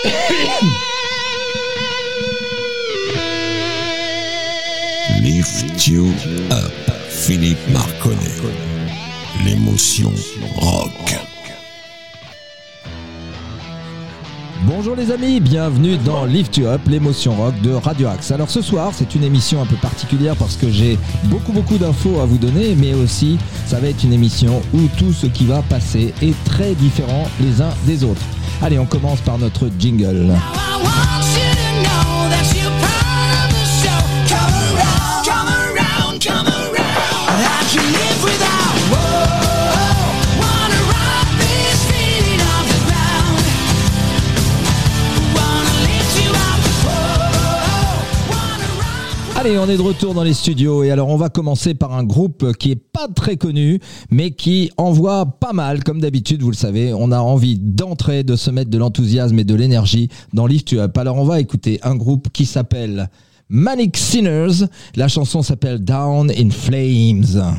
Lift You Up, Philippe Marconnet. L'émotion rock. Bonjour les amis, bienvenue dans Lift You Up, l'émotion rock de Radio Axe. Alors ce soir, c'est une émission un peu particulière parce que j'ai beaucoup beaucoup d'infos à vous donner, mais aussi ça va être une émission où tout ce qui va passer est très différent les uns des autres. Allez, on commence par notre jingle. Allez, on est de retour dans les studios et alors on va commencer par un groupe qui est pas très connu mais qui envoie pas mal comme d'habitude, vous le savez, on a envie d'entrer, de se mettre de l'enthousiasme et de l'énergie dans Lift Up. Alors on va écouter un groupe qui s'appelle Manic Sinners, la chanson s'appelle Down in Flames.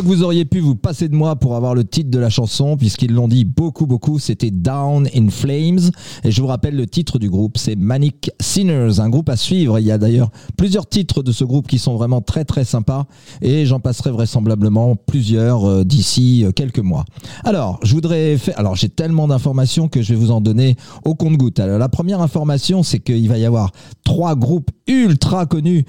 Que vous auriez pu vous passer de moi pour avoir le titre de la chanson, puisqu'ils l'ont dit beaucoup, beaucoup. C'était Down in Flames. Et je vous rappelle le titre du groupe, c'est Manic Sinners, un groupe à suivre. Il y a d'ailleurs plusieurs titres de ce groupe qui sont vraiment très, très sympas. Et j'en passerai vraisemblablement plusieurs euh, d'ici euh, quelques mois. Alors, je voudrais faire. Alors, j'ai tellement d'informations que je vais vous en donner au compte-goutte. Alors, la première information, c'est qu'il va y avoir trois groupes ultra connus,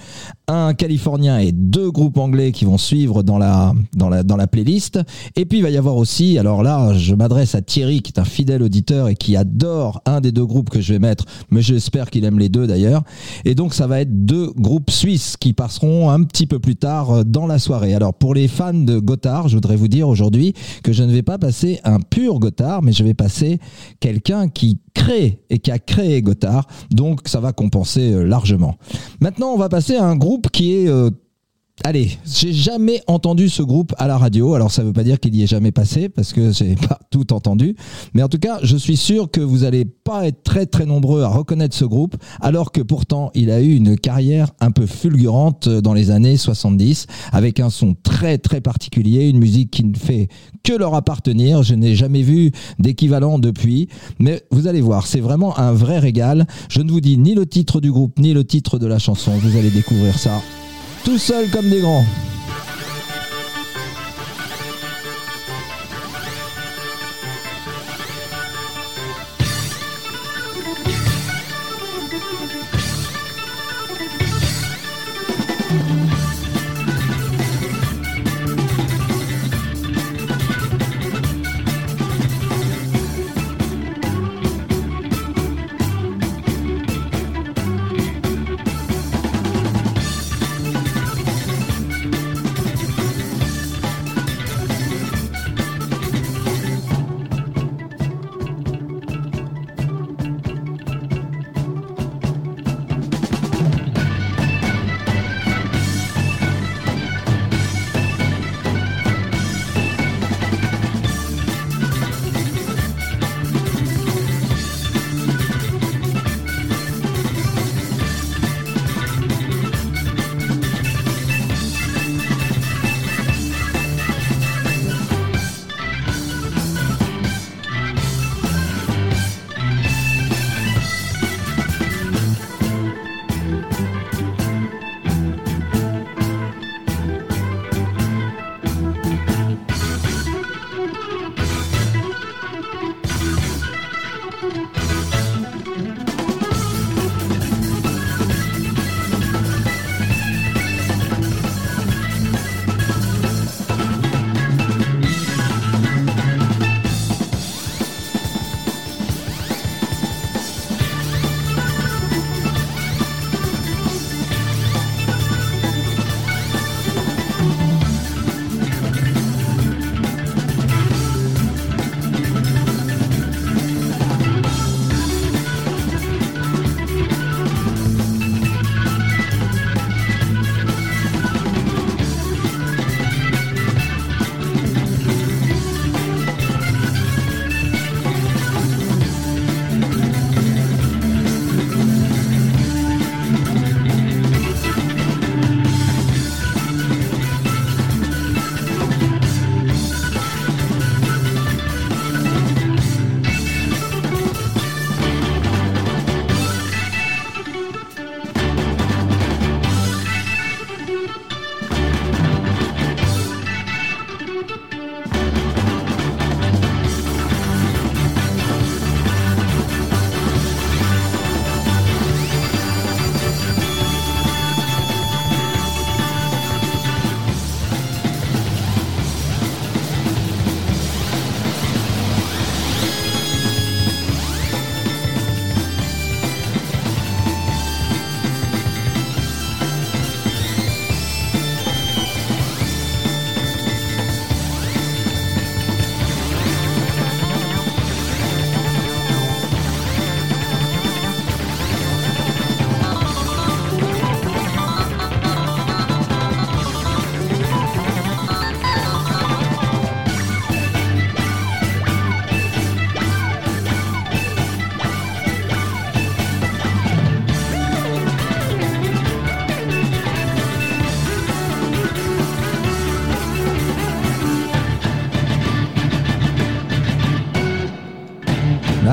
un californien et deux groupes anglais qui vont suivre dans la, dans la, dans la playlist. Et puis il va y avoir aussi, alors là, je m'adresse à Thierry qui est un fidèle auditeur et qui adore un des deux groupes que je vais mettre, mais j'espère qu'il aime les deux d'ailleurs. Et donc ça va être deux groupes suisses qui passeront un petit peu plus tard euh, dans la soirée. Alors pour les fans de Gotthard, je voudrais vous dire aujourd'hui que je ne vais pas passer un pur Gotthard, mais je vais passer quelqu'un qui crée et qui a créé Gotthard. Donc ça va compenser euh, largement. Maintenant, on va passer à un groupe qui est euh, Allez, j'ai jamais entendu ce groupe à la radio. Alors ça veut pas dire qu'il y est jamais passé parce que j'ai pas tout entendu, mais en tout cas, je suis sûr que vous allez pas être très très nombreux à reconnaître ce groupe alors que pourtant, il a eu une carrière un peu fulgurante dans les années 70 avec un son très très particulier, une musique qui ne fait que leur appartenir. Je n'ai jamais vu d'équivalent depuis, mais vous allez voir, c'est vraiment un vrai régal. Je ne vous dis ni le titre du groupe ni le titre de la chanson, vous allez découvrir ça tout seul comme des grands.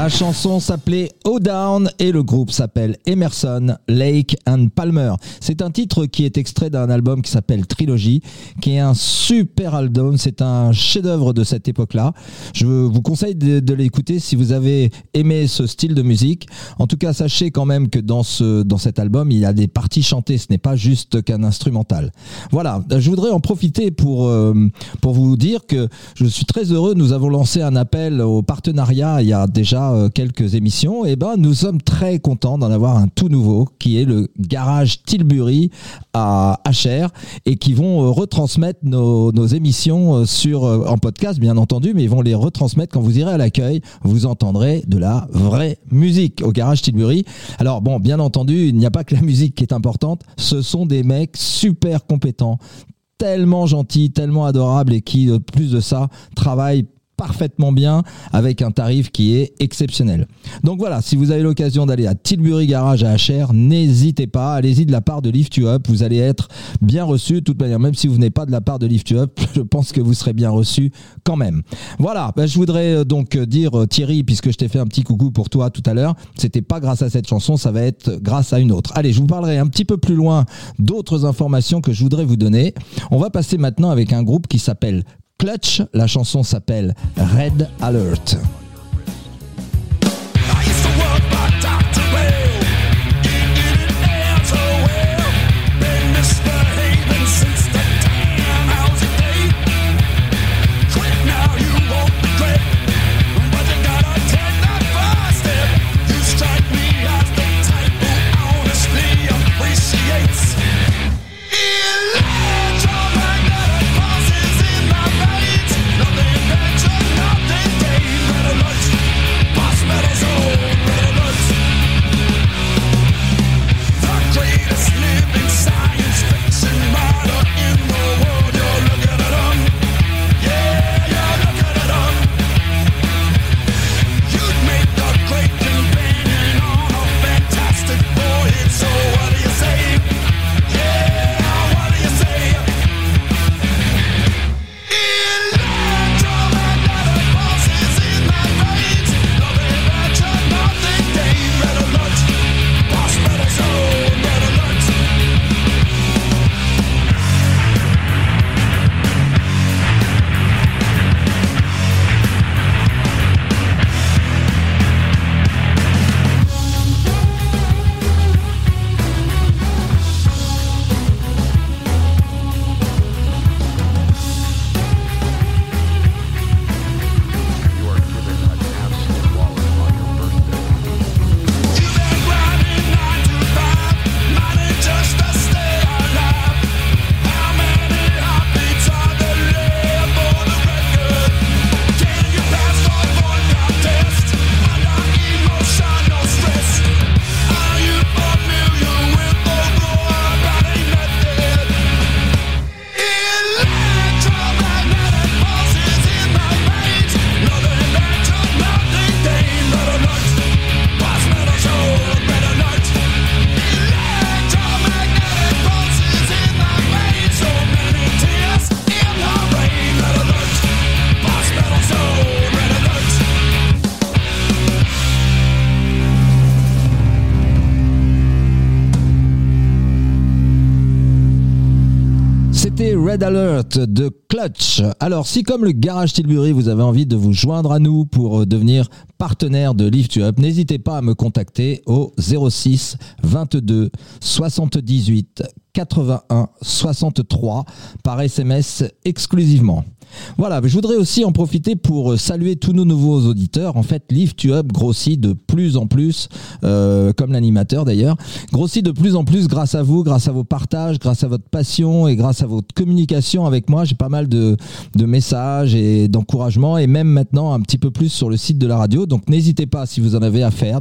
La chanson s'appelait Oh Down et le groupe s'appelle Emerson, Lake and Palmer. C'est un titre qui est extrait d'un album qui s'appelle Trilogy, qui est un super album. C'est un chef-d'œuvre de cette époque-là. Je vous conseille de, de l'écouter si vous avez aimé ce style de musique. En tout cas, sachez quand même que dans ce dans cet album, il y a des parties chantées. Ce n'est pas juste qu'un instrumental. Voilà. Je voudrais en profiter pour euh, pour vous dire que je suis très heureux. Nous avons lancé un appel au partenariat il y a déjà euh, quelques émissions. Et ben, nous sommes très contents d'en avoir un tout nouveau qui est le garage Tilbury à HR et qui vont euh, retransmettre nos, émissions euh, sur en podcast bien entendu, mais ils vont les retransmettre quand vous irez à l'accueil. Vous entendrez de la vraie musique au garage Tilbury. Alors bon, bien entendu, il n'y a pas que la musique qui est importante. Ce sont des mecs super compétents tellement gentils, tellement adorables et qui, de plus de ça, travaillent parfaitement bien avec un tarif qui est exceptionnel. Donc voilà, si vous avez l'occasion d'aller à Tilbury Garage à HR, n'hésitez pas, allez-y de la part de Lift You Up, vous allez être bien reçu de toute manière, même si vous venez pas de la part de Lift You Up, je pense que vous serez bien reçu quand même. Voilà, ben, je voudrais euh, donc euh, dire euh, Thierry, puisque je t'ai fait un petit coucou pour toi tout à l'heure, c'était pas grâce à cette chanson, ça va être grâce à une autre. Allez, je vous parlerai un petit peu plus loin d'autres informations que je voudrais vous donner. On va passer maintenant avec un groupe qui s'appelle Clutch, la chanson s'appelle Red Alert. Red Alert de Clutch. Alors, si comme le Garage Tilbury, vous avez envie de vous joindre à nous pour euh, devenir partenaire de Lift Up, n'hésitez pas à me contacter au 06 22 78 81 63 par SMS exclusivement. Voilà, je voudrais aussi en profiter pour euh, saluer tous nos nouveaux auditeurs. En fait, Lift Up grossit de plus en plus, euh, comme l'animateur d'ailleurs, grossit de plus en plus grâce à vous, grâce à vos partages, grâce à votre passion et grâce à votre communication avec moi. J'ai pas mal de, de messages et d'encouragements et même maintenant un petit peu plus sur le site de la radio. Donc n'hésitez pas si vous en avez à faire,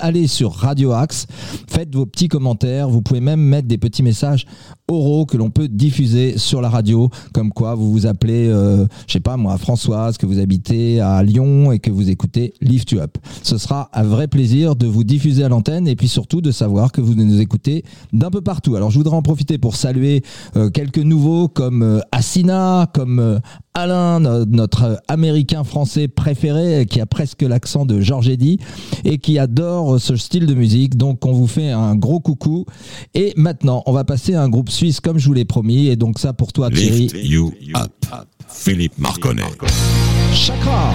allez sur Radio Axe, faites vos petits commentaires. Vous pouvez même mettre des petits messages oraux que l'on peut diffuser sur la radio, comme quoi vous vous appelez, euh, je sais pas moi, Françoise, que vous habitez à Lyon et que vous écoutez Lift You Up. Ce sera un vrai plaisir de vous diffuser à l'antenne et puis surtout de savoir que vous nous écoutez d'un peu partout. Alors je voudrais en profiter pour saluer euh, quelques nouveaux comme euh, Assina, comme euh, Alain, no- notre américain français préféré, qui a presque l'accent de Georges Eddy et qui adore ce style de musique. Donc on vous fait un gros coucou. Et maintenant, on va passer à un groupe suisse comme je vous l'ai promis. Et donc ça pour toi Thierry. Lift You Up. Philippe Marconnet. Chakra.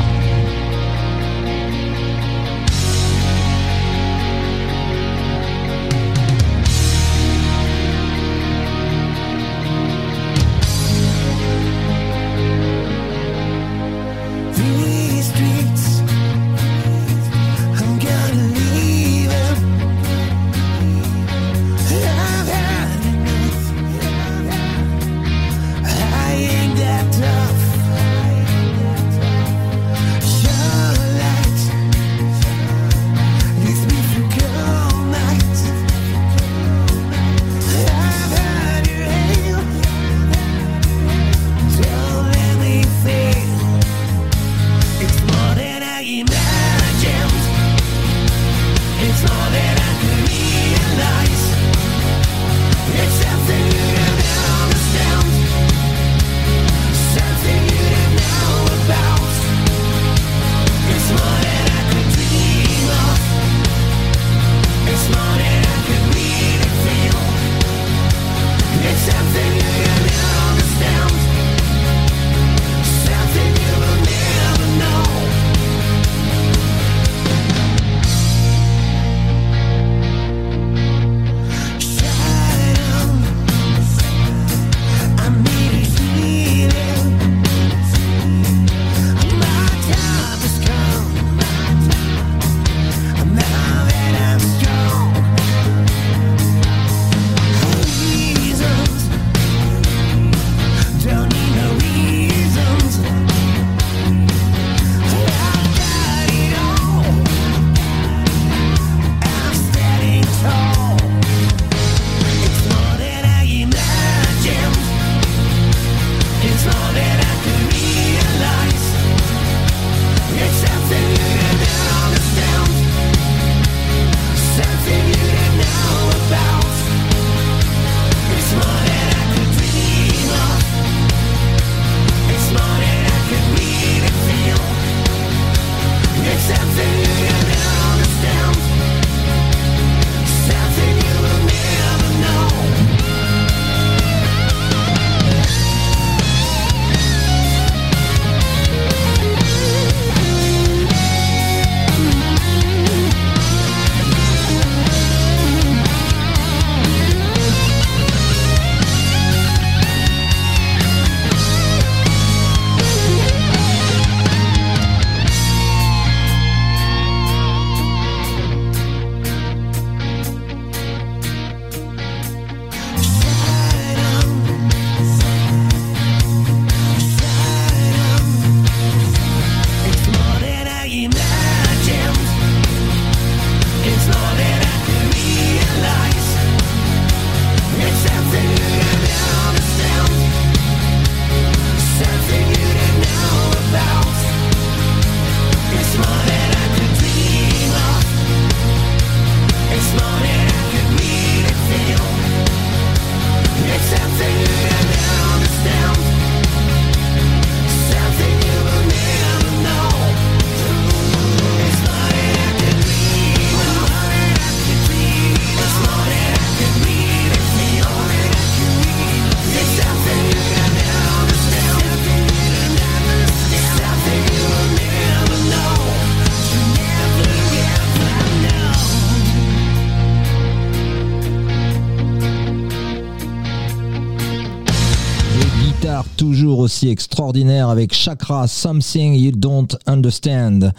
Aussi extraordinaires avec Chakra Something You Don't Understand.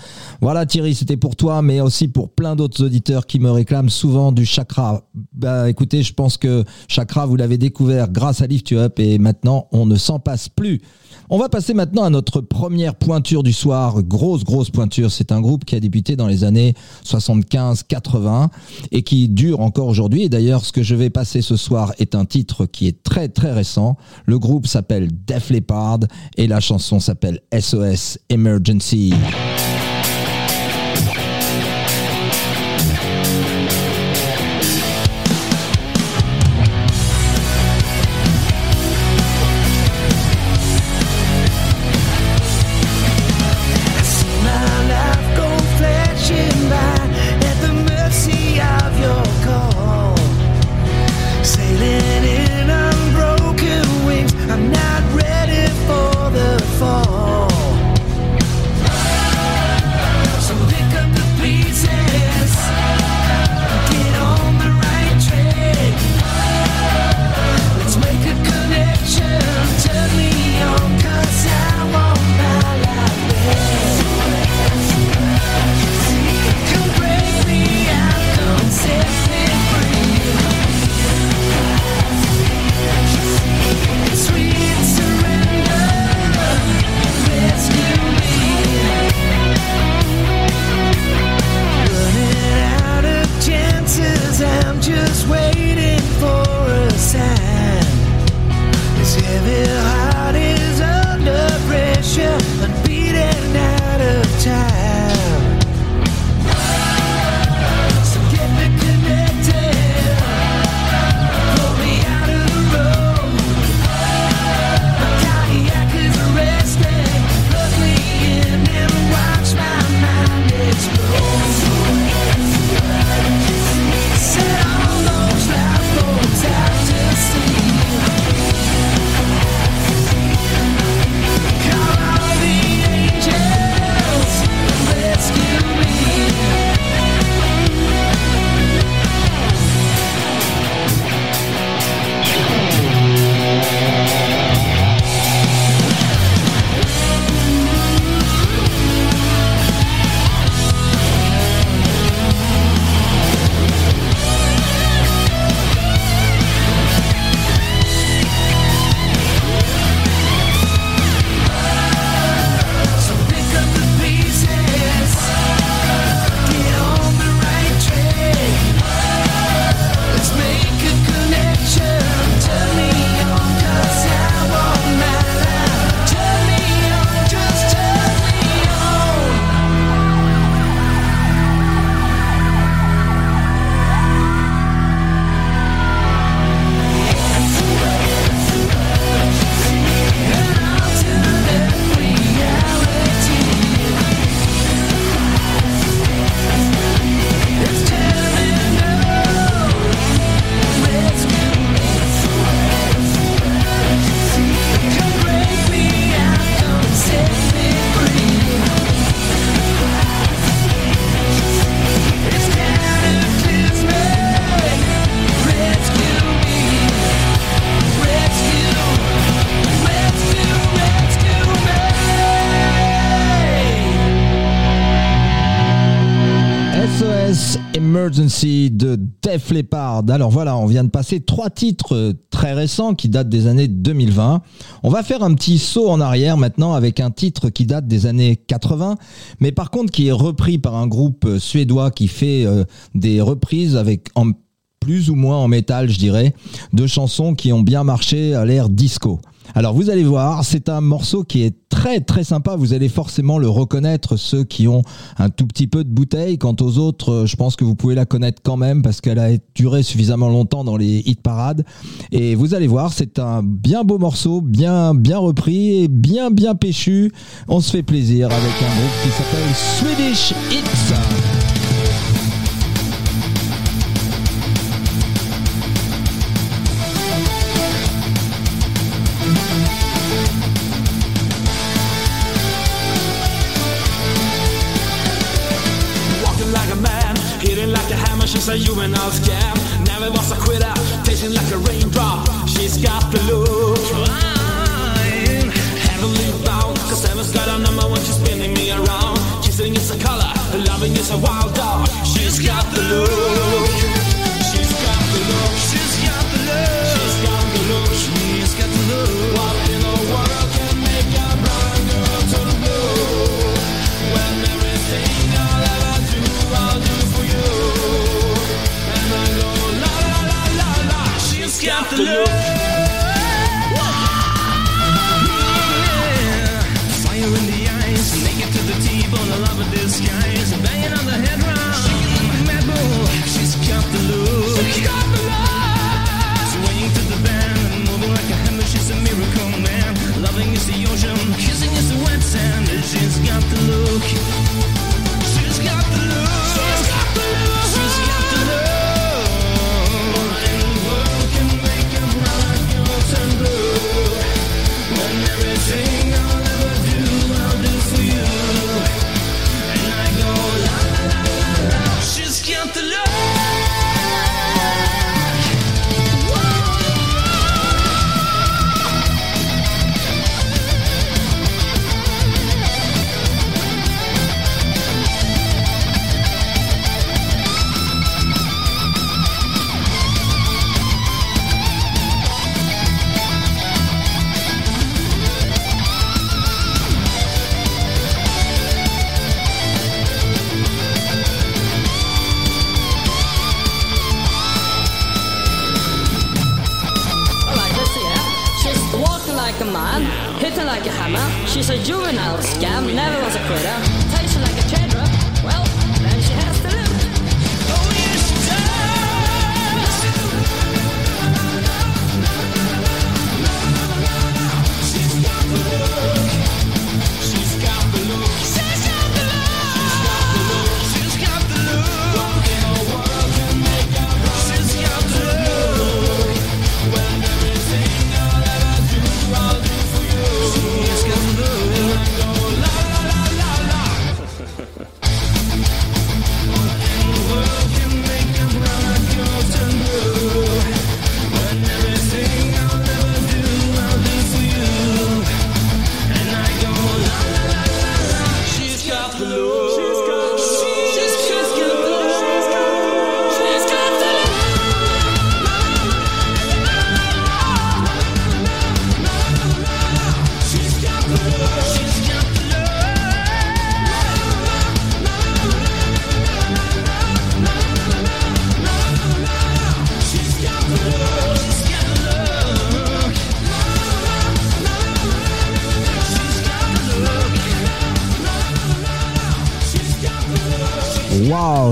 Voilà Thierry, c'était pour toi, mais aussi pour plein d'autres auditeurs qui me réclament souvent du Chakra. Bah écoutez, je pense que Chakra, vous l'avez découvert grâce à Lift You Up et maintenant on ne s'en passe plus. On va passer maintenant à notre première pointure du soir. Grosse, grosse pointure. C'est un groupe qui a débuté dans les années 75-80 et qui dure encore aujourd'hui. Et d'ailleurs, ce que je vais passer ce soir est un titre qui est très, très récent. Le groupe s'appelle Def Leppard et la chanson s'appelle SOS Emergency. Alors voilà, on vient de passer trois titres euh, très récents qui datent des années 2020. On va faire un petit saut en arrière maintenant avec un titre qui date des années 80, mais par contre qui est repris par un groupe euh, suédois qui fait euh, des reprises avec plus ou moins en métal, je dirais, de chansons qui ont bien marché à l'ère disco. Alors vous allez voir, c'est un morceau qui est très très sympa. Vous allez forcément le reconnaître, ceux qui ont un tout petit peu de bouteille. Quant aux autres, euh, je pense que vous pouvez la connaître quand même parce qu'elle a duré suffisamment longtemps dans les hit parades. Et vous allez voir, c'est un bien beau morceau, bien bien repris et bien bien péchu. On se fait plaisir avec un groupe qui s'appelle Swedish Hits. Hitting like a hammer, she's a juvenile scam. Never was a quitter, tasting like a raindrop. She's got the look. Fine. Heavenly bound, cause heaven's got a number when she's spinning me around. Kissing is a color, loving is a wild dog. She's got the look. She's got the look. She's got the look. She's got the look. She's got the look. love. Like a man, hitting like a hammer. She's a juvenile scam, never was a quitter. Like a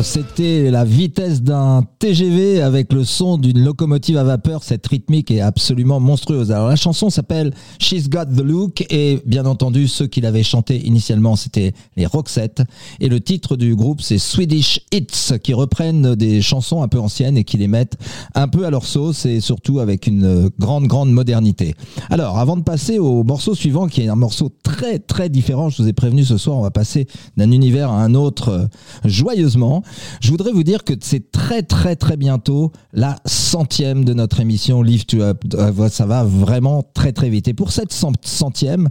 c'était la vitesse d'un TGV avec le son d'une locomotive à vapeur. Cette rythmique est absolument monstrueuse. Alors la chanson s'appelle She's Got the Look et bien entendu ceux qui l'avaient chanté initialement c'était les Roxette et le titre du groupe c'est Swedish Hits qui reprennent des chansons un peu anciennes et qui les mettent un peu à leur sauce et surtout avec une grande grande modernité. Alors avant de passer au morceau suivant qui est un morceau très très différent, je vous ai prévenu ce soir on va passer d'un univers à un autre euh, joyeusement. Je voudrais vous dire que c'est très très très bientôt la centième de notre émission Live to Up. Euh, Ça va vraiment très très vite. Et pour cette cent- centième,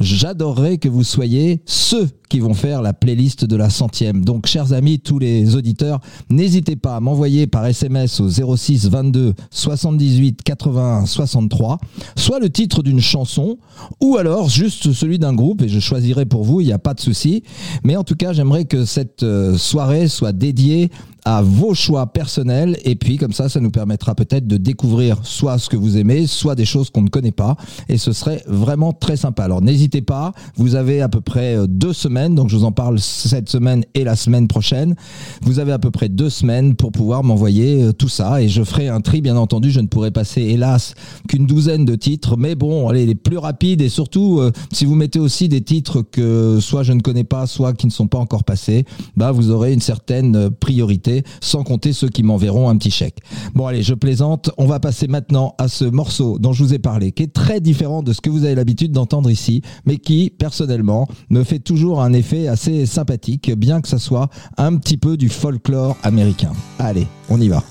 j'adorerais que vous soyez ceux qui vont faire la playlist de la centième. Donc, chers amis, tous les auditeurs, n'hésitez pas à m'envoyer par SMS au 06 22 78 81 63, soit le titre d'une chanson, ou alors juste celui d'un groupe, et je choisirai pour vous, il n'y a pas de souci. Mais en tout cas, j'aimerais que cette euh, soirée soit dédiée à vos choix personnels. Et puis comme ça ça nous permettra peut-être de découvrir soit ce que vous aimez soit des choses qu'on ne connaît pas. Et ce serait vraiment très sympa. Alors n'hésitez pas. Vous avez à peu près euh, deux semaines. Donc je vous en parle cette semaine et la semaine prochaine. Vous avez à peu près deux semaines pour pouvoir m'envoyer euh, tout ça. Et je ferai un tri bien entendu. Je ne pourrai passer hélas qu'une douzaine de titres. Mais bon allez les plus rapides et surtout euh, si vous mettez aussi des titres que soit je ne connais pas soit qui ne sont pas encore passés bah vous aurez une certaine euh, sans compter ceux qui m'enverront un petit chèque. Bon allez, je plaisante, on va passer maintenant à ce morceau dont je vous ai parlé qui est très différent de ce que vous avez l'habitude d'entendre ici mais qui personnellement me fait toujours un effet assez sympathique bien que ça soit un petit peu du folklore américain. Allez, on y va.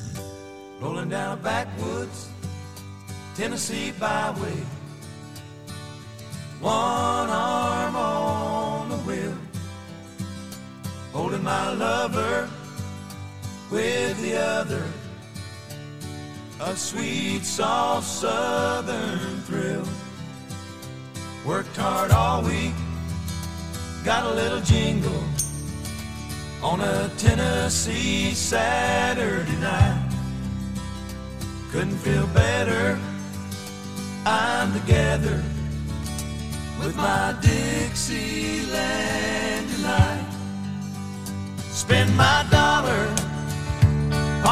One arm on the wheel, holding my lover with the other. A sweet, soft southern thrill. Worked hard all week, got a little jingle on a Tennessee Saturday night. Couldn't feel better. I'm together with my Dixieland delight. Spend my dollar,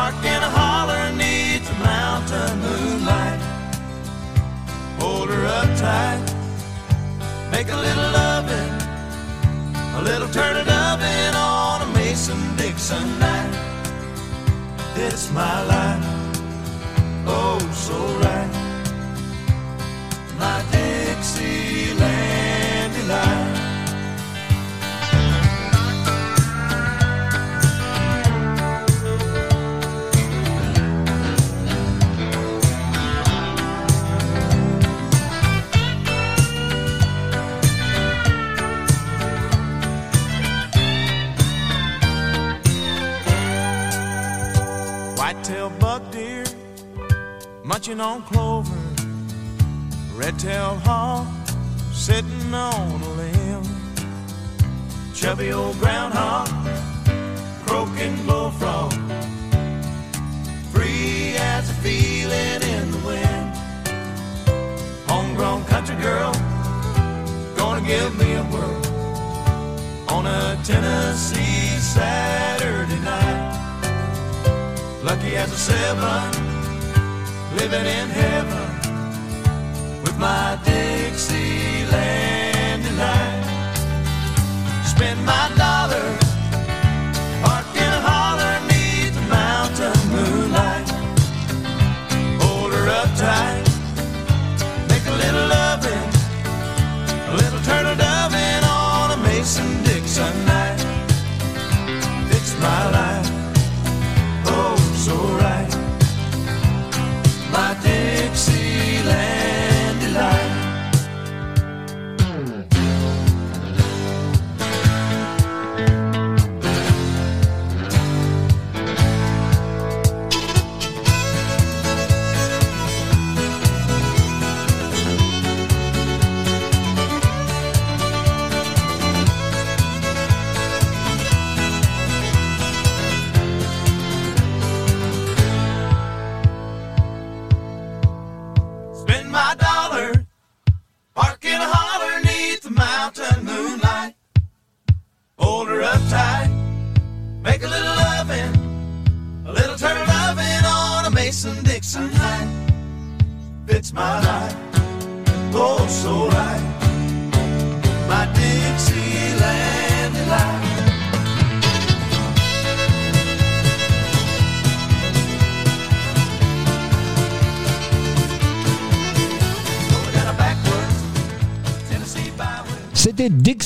park in a holler neath the mountain moonlight. Hold her up tight, make a little loving, a little turn it oven on a Mason Dixon night. It's my life oh so right. Munching on clover. Red-tailed hawk sitting on a limb. Chubby old groundhog croaking bullfrog. Free as a feeling in the wind. Homegrown country girl gonna give me a whirl on a Tennessee Saturday night. Lucky as a seven living in heaven with my Dixieland delight. Spend my dollars,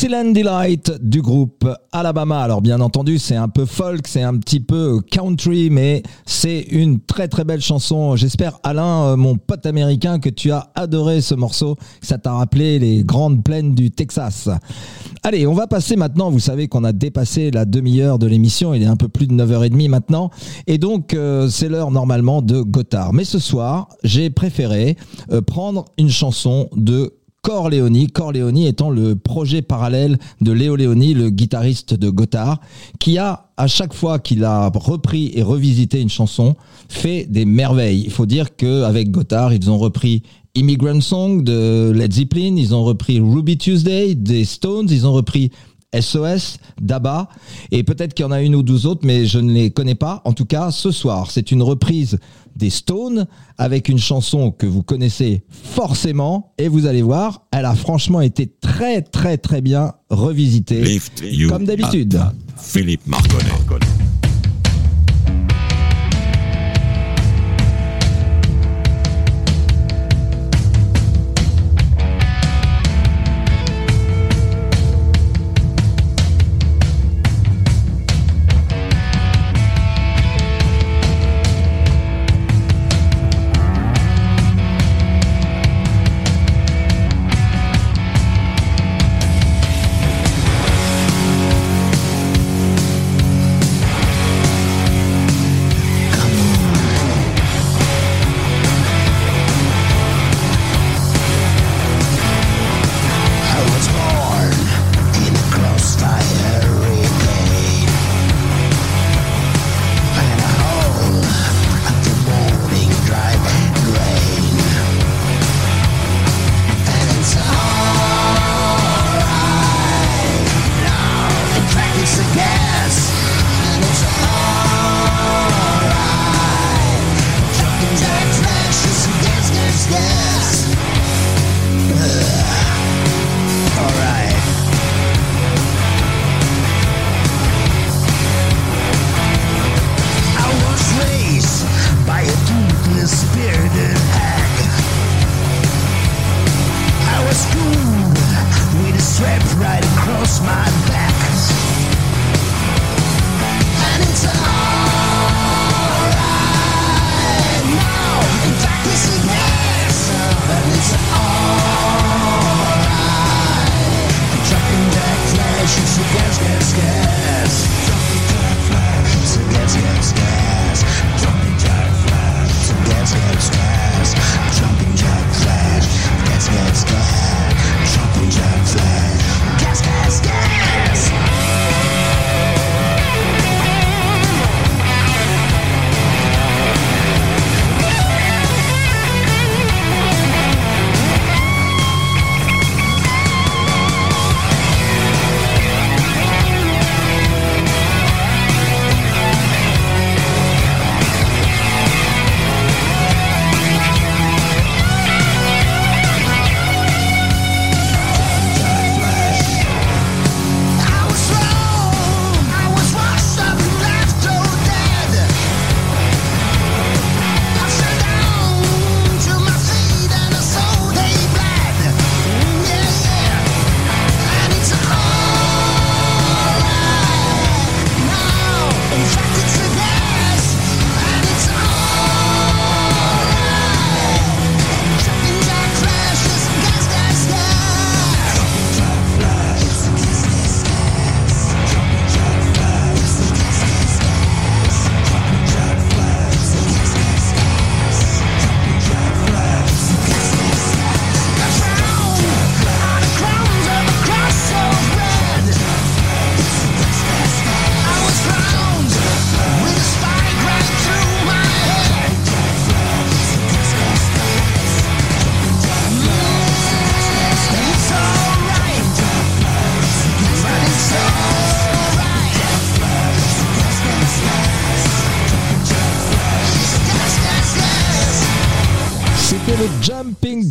Dixieland Delight du groupe Alabama. Alors bien entendu, c'est un peu folk, c'est un petit peu country, mais c'est une très très belle chanson. J'espère Alain, euh, mon pote américain, que tu as adoré ce morceau, que ça t'a rappelé les grandes plaines du Texas. Allez, on va passer maintenant, vous savez qu'on a dépassé la demi-heure de l'émission, il est un peu plus de 9h30 maintenant, et donc euh, c'est l'heure normalement de Gotthard. Mais ce soir, j'ai préféré euh, prendre une chanson de Corleone, Corleone étant le projet parallèle de Léo Leoni, le guitariste de Gotthard, qui a, à chaque fois qu'il a repris et revisité une chanson, fait des merveilles. Il faut dire qu'avec Gotthard, ils ont repris Immigrant Song de Led Zeppelin, ils ont repris Ruby Tuesday des Stones, ils ont repris SOS, Daba, et peut-être qu'il y en a une ou deux autres, mais je ne les connais pas. En tout cas, ce soir, c'est une reprise des Stones avec une chanson que vous connaissez forcément, et vous allez voir, elle a franchement été très très très bien revisitée, Lift comme d'habitude. Philippe Marconnet.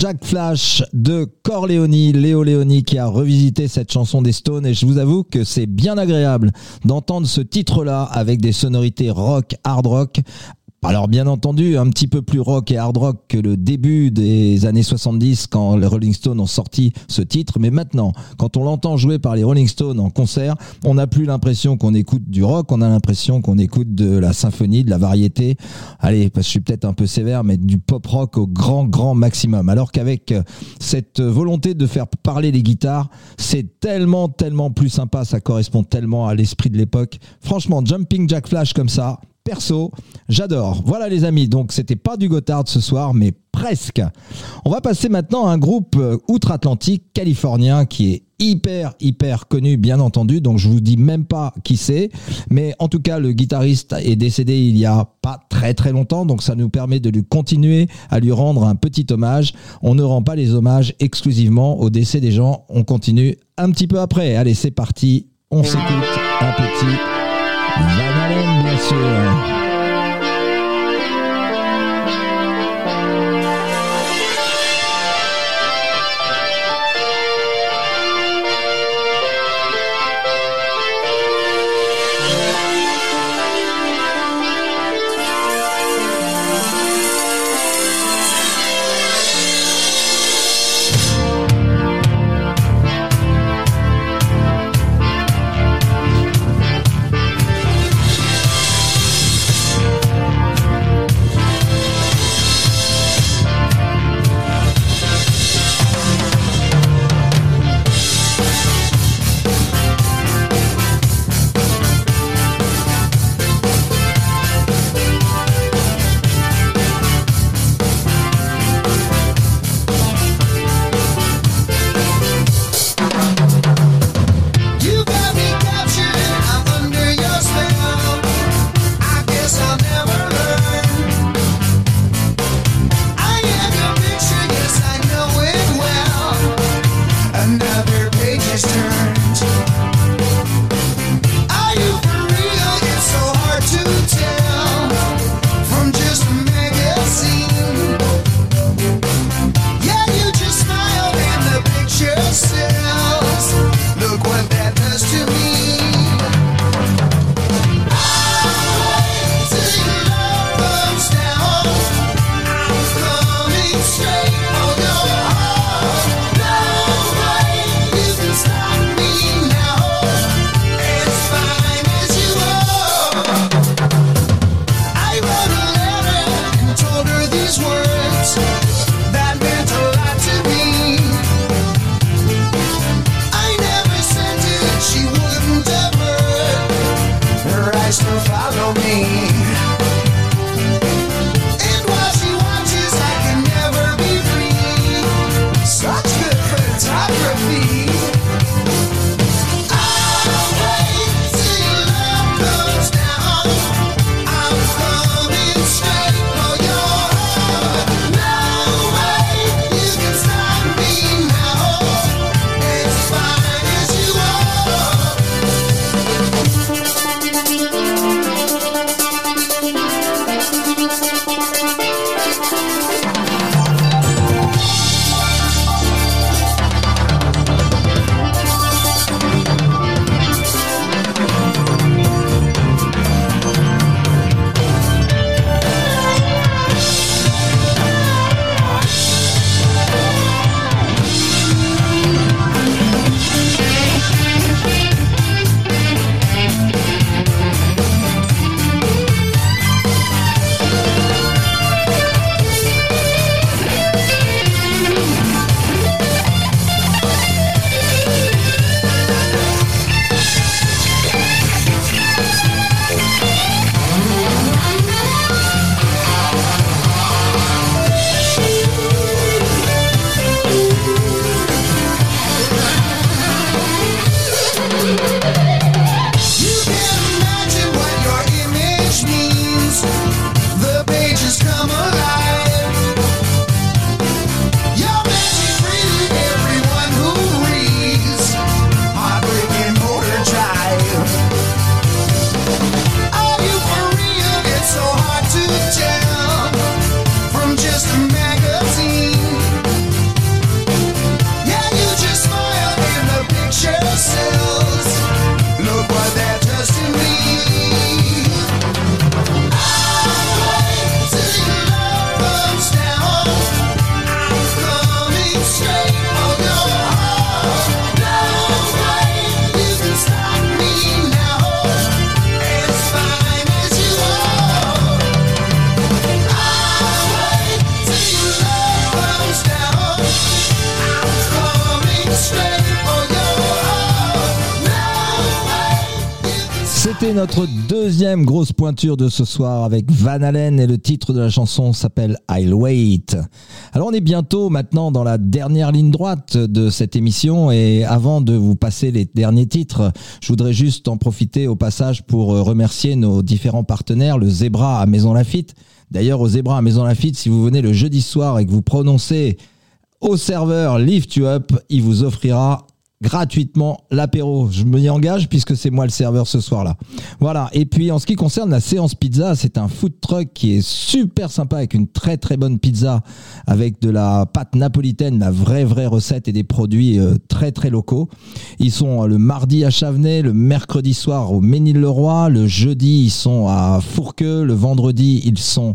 Jack Flash de Corleone, Léo Leoni qui a revisité cette chanson des Stones. Et je vous avoue que c'est bien agréable d'entendre ce titre-là avec des sonorités rock, hard rock Alors bien entendu, un petit peu plus rock et hard rock que le début des années 70 quand les Rolling Stones ont sorti ce titre, mais maintenant, quand on l'entend jouer par les Rolling Stones en concert, on n'a plus l'impression qu'on écoute du rock, on a l'impression qu'on écoute de la symphonie, de la variété. Allez, je suis peut-être un peu sévère, mais du pop rock au grand grand maximum. Alors qu'avec euh, cette volonté de faire parler les guitares, c'est tellement tellement plus sympa, ça correspond tellement à l'esprit de l'époque. Franchement, Jumping Jack Flash comme ça, perso, j'adore. Voilà les amis, donc c'était pas du Gotthard ce soir, mais presque. On va passer maintenant à un groupe euh, outre-Atlantique californien qui est hyper hyper connu bien entendu donc je vous dis même pas qui c'est mais en tout cas le guitariste est décédé il y a pas très très longtemps donc ça nous permet de lui continuer à lui rendre un petit hommage on ne rend pas les hommages exclusivement au décès des gens on continue un petit peu après allez c'est parti on s'écoute un petit Van Halen bien sûr You grosse pointure de ce soir avec Van Halen et le titre de la chanson s'appelle I'll Wait. Alors on est bientôt maintenant dans la dernière ligne droite de cette émission et avant de vous passer les derniers titres, je voudrais juste en profiter au passage pour remercier nos différents partenaires, le Zebra à Maison Lafitte. D'ailleurs au Zebra à Maison Lafitte, si vous venez le jeudi soir et que vous prononcez au serveur Lift You Up, il vous offrira gratuitement l'apéro. Je me y engage puisque c'est moi le serveur ce soir-là. Voilà. Et puis en ce qui concerne la séance pizza, c'est un food truck qui est super sympa avec une très très bonne pizza avec de la pâte napolitaine, la vraie vraie recette et des produits euh, très très locaux. Ils sont euh, le mardi à Chavenay, le mercredi soir au Ménil-le-Roi, le jeudi ils sont à Fourqueux, le vendredi ils sont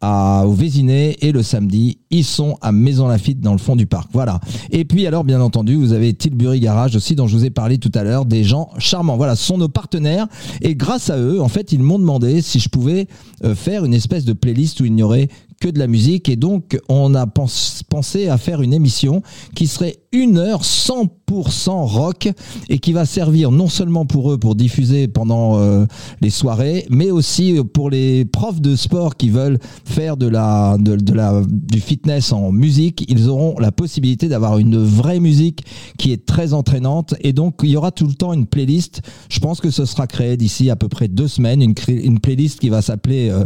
à, au Vésiné et le samedi, ils sont à Maison Lafitte dans le fond du parc. Voilà. Et puis alors, bien entendu, vous avez Tilbury Garage aussi dont je vous ai parlé tout à l'heure, des gens charmants. Voilà, ce sont nos partenaires et grâce à eux, en fait, ils m'ont demandé si je pouvais euh, faire une espèce de playlist où il n'y aurait que de la musique et donc on a pens- pensé à faire une émission qui serait une heure 100% rock et qui va servir non seulement pour eux pour diffuser pendant euh, les soirées mais aussi pour les profs de sport qui veulent faire de la, de, la du fitness en musique. Ils auront la possibilité d'avoir une vraie musique qui est très entraînante et donc il y aura tout le temps une playlist. Je pense que ce sera créé d'ici à peu près deux semaines une playlist qui va s'appeler euh,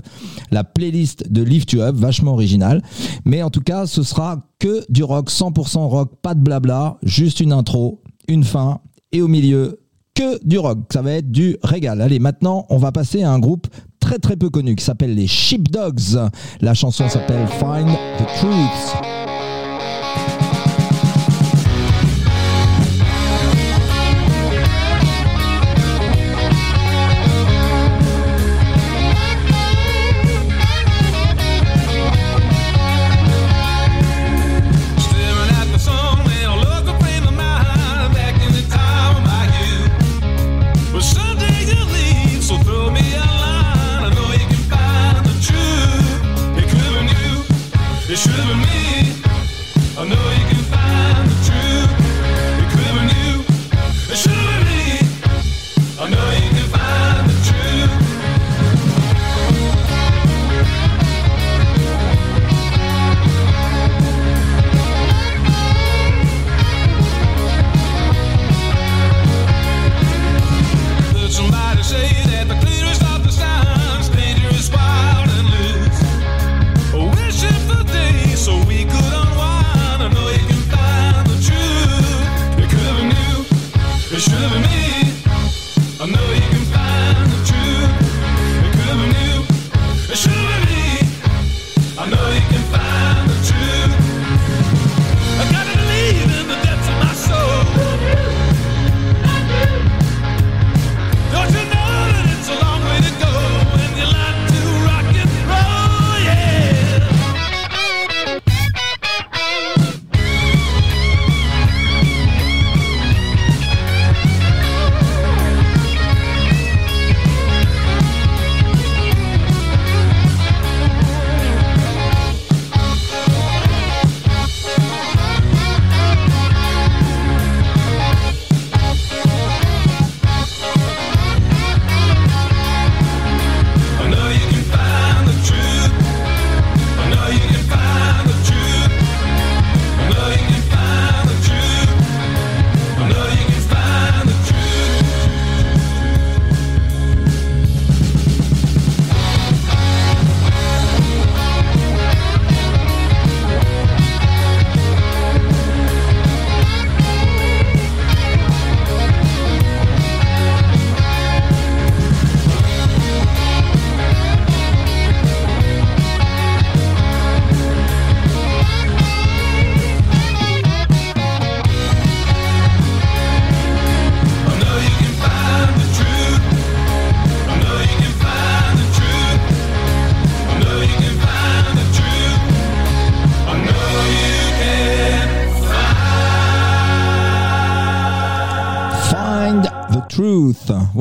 la playlist de Lift You Up vachement originale. Mais en tout cas ce sera que du rock 100% rock pas de blabla juste une intro une fin et au milieu que du rock. Ça va être du régal. Allez maintenant on va passer à un groupe très très peu connu qui s'appelle les Sheepdogs. La chanson s'appelle Find the Truth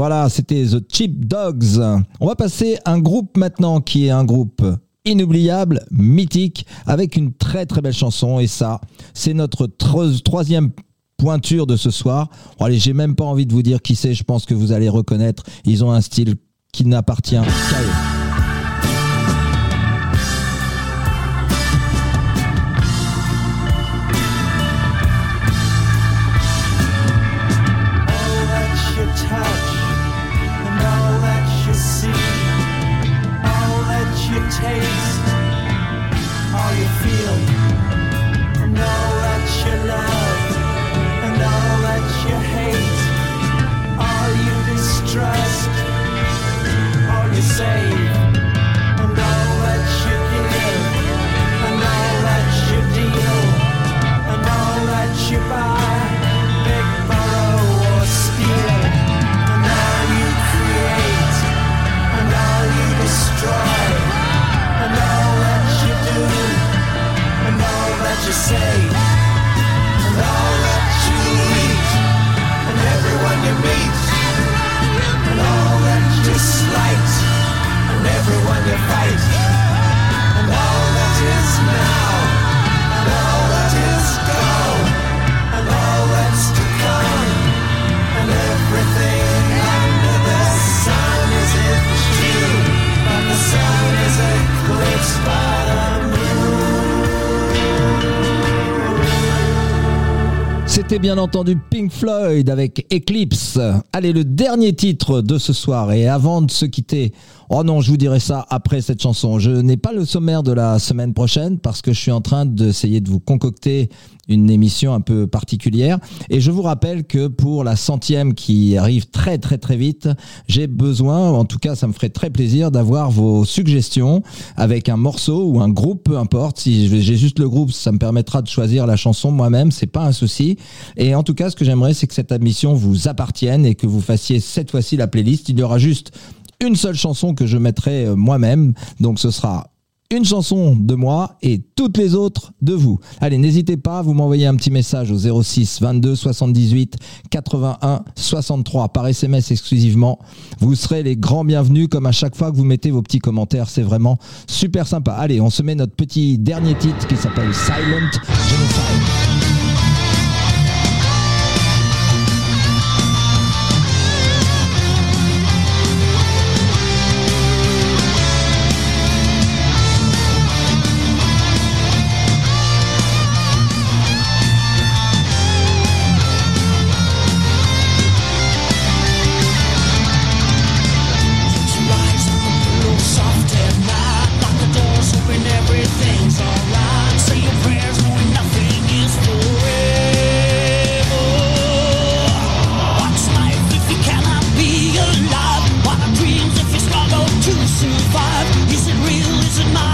Voilà, c'était The Cheap Dogs. On va passer un groupe maintenant qui est un groupe inoubliable, mythique, avec une très très belle chanson. Et ça, c'est notre tro- troisième pointure de ce soir. Bon, allez, j'ai même pas envie de vous dire qui c'est, je pense que vous allez reconnaître. Ils ont un style qui n'appartient qu'à eux. Bien entendu Pink Floyd avec Eclipse. Allez, le dernier titre de ce soir. Et avant de se quitter, oh non, je vous dirai ça après cette chanson. Je n'ai pas le sommaire de la semaine prochaine parce que je suis en train d'essayer de vous concocter une émission un peu particulière. Et je vous rappelle que pour la centième qui arrive très très très vite, j'ai besoin, en tout cas ça me ferait très plaisir d'avoir vos suggestions avec un morceau ou un groupe, peu importe. Si j'ai juste le groupe, ça me permettra de choisir la chanson moi-même, c'est pas un souci. Et en tout cas, ce que j'aimerais, c'est que cette émission vous appartienne et que vous fassiez cette fois-ci la playlist. Il y aura juste une seule chanson que je mettrai euh, moi-même. Donc ce sera une chanson de moi et toutes les autres de vous. Allez, n'hésitez pas, vous m'envoyez un petit message au 06 22 78 81 63 par SMS exclusivement. Vous serez les grands bienvenus comme à chaque fois que vous mettez vos petits commentaires, c'est vraiment super sympa. Allez, on se met notre petit dernier titre qui s'appelle Silent Genocide. Is it real? Is it mine?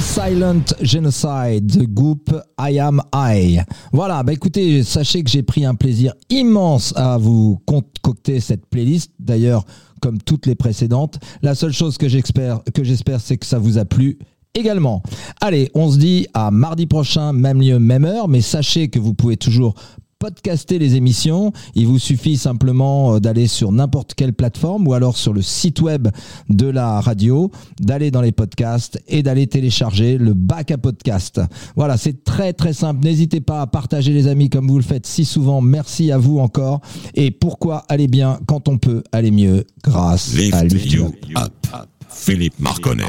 Silent Genocide, groupe I Am I. Voilà, bah écoutez, sachez que j'ai pris un plaisir immense à vous concocter cette playlist. D'ailleurs, comme toutes les précédentes, la seule chose que j'espère, que j'espère, c'est que ça vous a plu également. Allez, on se dit à mardi prochain, même lieu, même heure, mais sachez que vous pouvez toujours podcaster les émissions. Il vous suffit simplement euh, d'aller sur n'importe quelle plateforme ou alors sur le site web de la radio, d'aller dans les podcasts et d'aller télécharger le bac à podcast. Voilà, c'est très très simple. N'hésitez pas à partager les amis comme vous le faites si souvent. Merci à vous encore. Et pourquoi aller bien quand on peut aller mieux grâce à Lift You you Up. up. Philippe Marconnet.